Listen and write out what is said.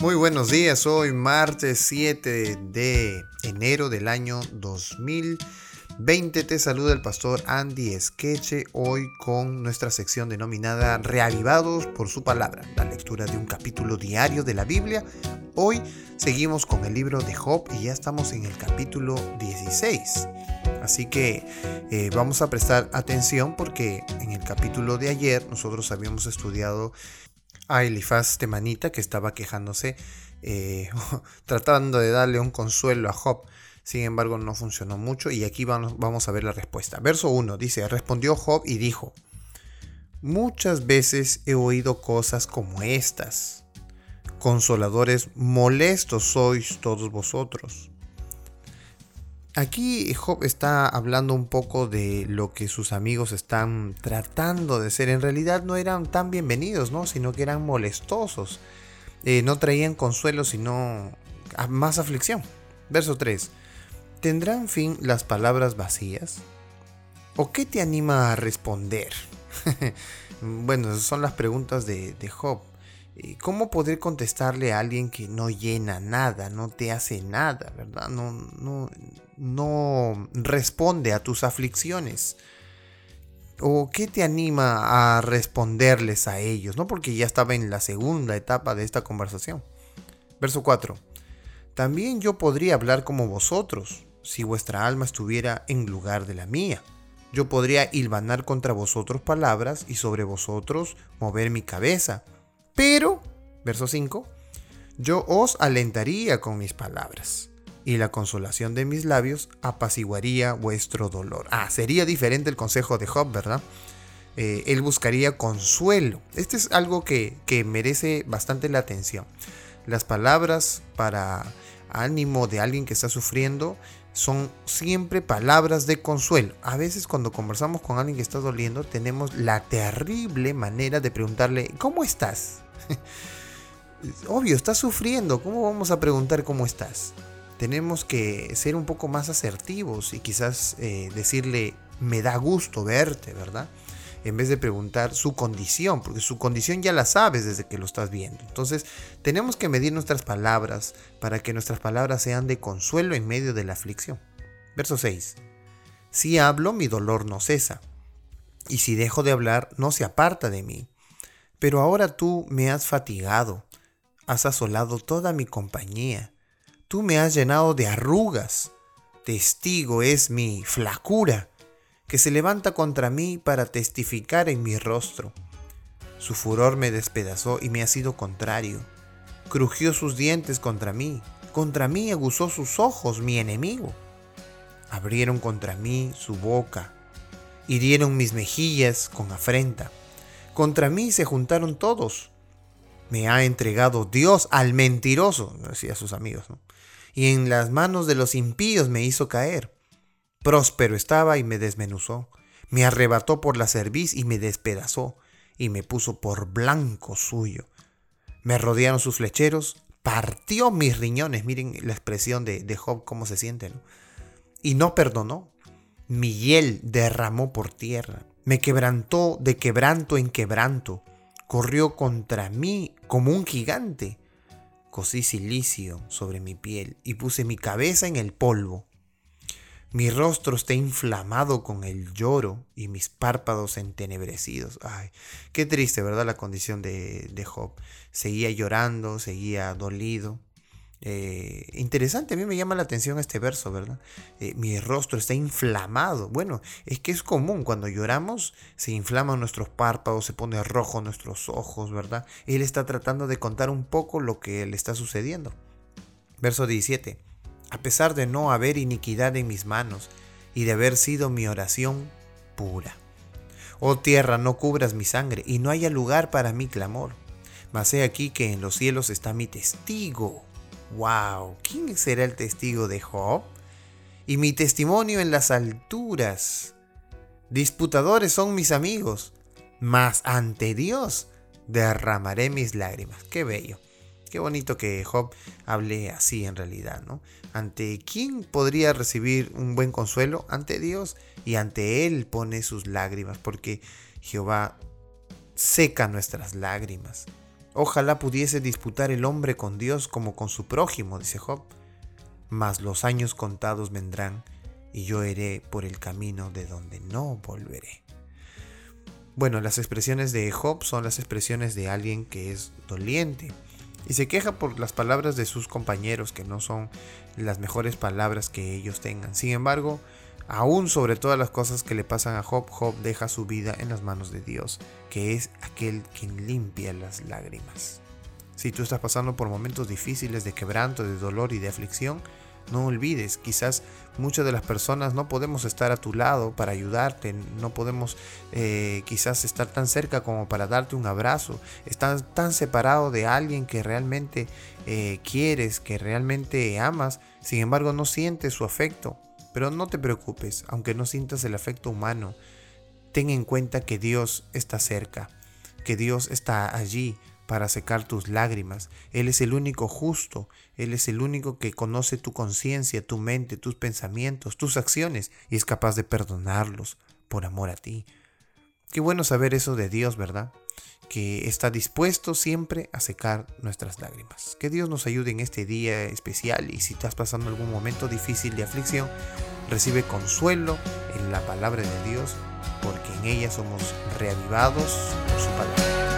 Muy buenos días, hoy martes 7 de enero del año 2020. Te saluda el pastor Andy Esqueche hoy con nuestra sección denominada Reavivados por su palabra, la lectura de un capítulo diario de la Biblia. Hoy seguimos con el libro de Job y ya estamos en el capítulo 16. Así que eh, vamos a prestar atención porque en el capítulo de ayer nosotros habíamos estudiado a Elifaz Temanita que estaba quejándose, eh, tratando de darle un consuelo a Job. Sin embargo, no funcionó mucho y aquí vamos, vamos a ver la respuesta. Verso 1 dice, respondió Job y dijo, muchas veces he oído cosas como estas. Consoladores molestos sois todos vosotros. Aquí Job está hablando un poco de lo que sus amigos están tratando de ser. En realidad no eran tan bienvenidos, ¿no? Sino que eran molestosos. Eh, no traían consuelo, sino más aflicción. Verso 3. ¿Tendrán fin las palabras vacías? ¿O qué te anima a responder? bueno, esas son las preguntas de, de Job. ¿Cómo poder contestarle a alguien que no llena nada, no te hace nada, verdad? No, no, no responde a tus aflicciones. ¿O qué te anima a responderles a ellos? No porque ya estaba en la segunda etapa de esta conversación. Verso 4. También yo podría hablar como vosotros, si vuestra alma estuviera en lugar de la mía. Yo podría hilvanar contra vosotros palabras y sobre vosotros mover mi cabeza pero, verso 5, yo os alentaría con mis palabras, y la consolación de mis labios apaciguaría vuestro dolor. Ah, sería diferente el consejo de Job, ¿verdad? Eh, él buscaría consuelo. Este es algo que, que merece bastante la atención. Las palabras para ánimo de alguien que está sufriendo son siempre palabras de consuelo. A veces cuando conversamos con alguien que está doliendo tenemos la terrible manera de preguntarle, ¿cómo estás? Obvio, estás sufriendo. ¿Cómo vamos a preguntar cómo estás? Tenemos que ser un poco más asertivos y quizás eh, decirle, me da gusto verte, ¿verdad? En vez de preguntar su condición, porque su condición ya la sabes desde que lo estás viendo. Entonces, tenemos que medir nuestras palabras para que nuestras palabras sean de consuelo en medio de la aflicción. Verso 6. Si hablo, mi dolor no cesa. Y si dejo de hablar, no se aparta de mí. Pero ahora tú me has fatigado, has asolado toda mi compañía, tú me has llenado de arrugas, testigo es mi flacura, que se levanta contra mí para testificar en mi rostro. Su furor me despedazó y me ha sido contrario. Crujió sus dientes contra mí, contra mí aguzó sus ojos mi enemigo. Abrieron contra mí su boca, hirieron mis mejillas con afrenta. Contra mí se juntaron todos. Me ha entregado Dios al mentiroso, decía sus amigos, y en las manos de los impíos me hizo caer. Próspero estaba y me desmenuzó. Me arrebató por la cerviz y me despedazó, y me puso por blanco suyo. Me rodearon sus flecheros, partió mis riñones. Miren la expresión de, de Job, cómo se siente, Y no perdonó. Mi hiel derramó por tierra me quebrantó de quebranto en quebranto, corrió contra mí como un gigante. Cosí silicio sobre mi piel y puse mi cabeza en el polvo. Mi rostro está inflamado con el lloro y mis párpados entenebrecidos. Ay, qué triste, ¿verdad? La condición de, de Job. Seguía llorando, seguía dolido. Eh, interesante, a mí me llama la atención este verso, ¿verdad? Eh, mi rostro está inflamado. Bueno, es que es común, cuando lloramos se inflaman nuestros párpados, se pone rojo nuestros ojos, ¿verdad? Él está tratando de contar un poco lo que le está sucediendo. Verso 17. A pesar de no haber iniquidad en mis manos y de haber sido mi oración pura. Oh tierra, no cubras mi sangre y no haya lugar para mi clamor. Mas he aquí que en los cielos está mi testigo Wow, ¿quién será el testigo de Job? Y mi testimonio en las alturas. Disputadores son mis amigos, mas ante Dios derramaré mis lágrimas. Qué bello. Qué bonito que Job hable así en realidad, ¿no? ¿Ante quién podría recibir un buen consuelo? Ante Dios y ante Él pone sus lágrimas, porque Jehová seca nuestras lágrimas. Ojalá pudiese disputar el hombre con Dios como con su prójimo, dice Job. Mas los años contados vendrán y yo iré por el camino de donde no volveré. Bueno, las expresiones de Job son las expresiones de alguien que es doliente y se queja por las palabras de sus compañeros que no son las mejores palabras que ellos tengan. Sin embargo, aún sobre todas las cosas que le pasan a Job, Job deja su vida en las manos de Dios, que es aquel quien limpia las lágrimas. Si tú estás pasando por momentos difíciles de quebranto, de dolor y de aflicción, no olvides, quizás muchas de las personas no podemos estar a tu lado para ayudarte, no podemos eh, quizás estar tan cerca como para darte un abrazo, estás tan separado de alguien que realmente eh, quieres, que realmente amas, sin embargo no sientes su afecto. Pero no te preocupes, aunque no sientas el afecto humano, ten en cuenta que Dios está cerca, que Dios está allí para secar tus lágrimas. Él es el único justo, Él es el único que conoce tu conciencia, tu mente, tus pensamientos, tus acciones y es capaz de perdonarlos por amor a ti. Qué bueno saber eso de Dios, ¿verdad? Que está dispuesto siempre a secar nuestras lágrimas. Que Dios nos ayude en este día especial y si estás pasando algún momento difícil de aflicción, recibe consuelo en la palabra de Dios, porque en ella somos reavivados por su palabra.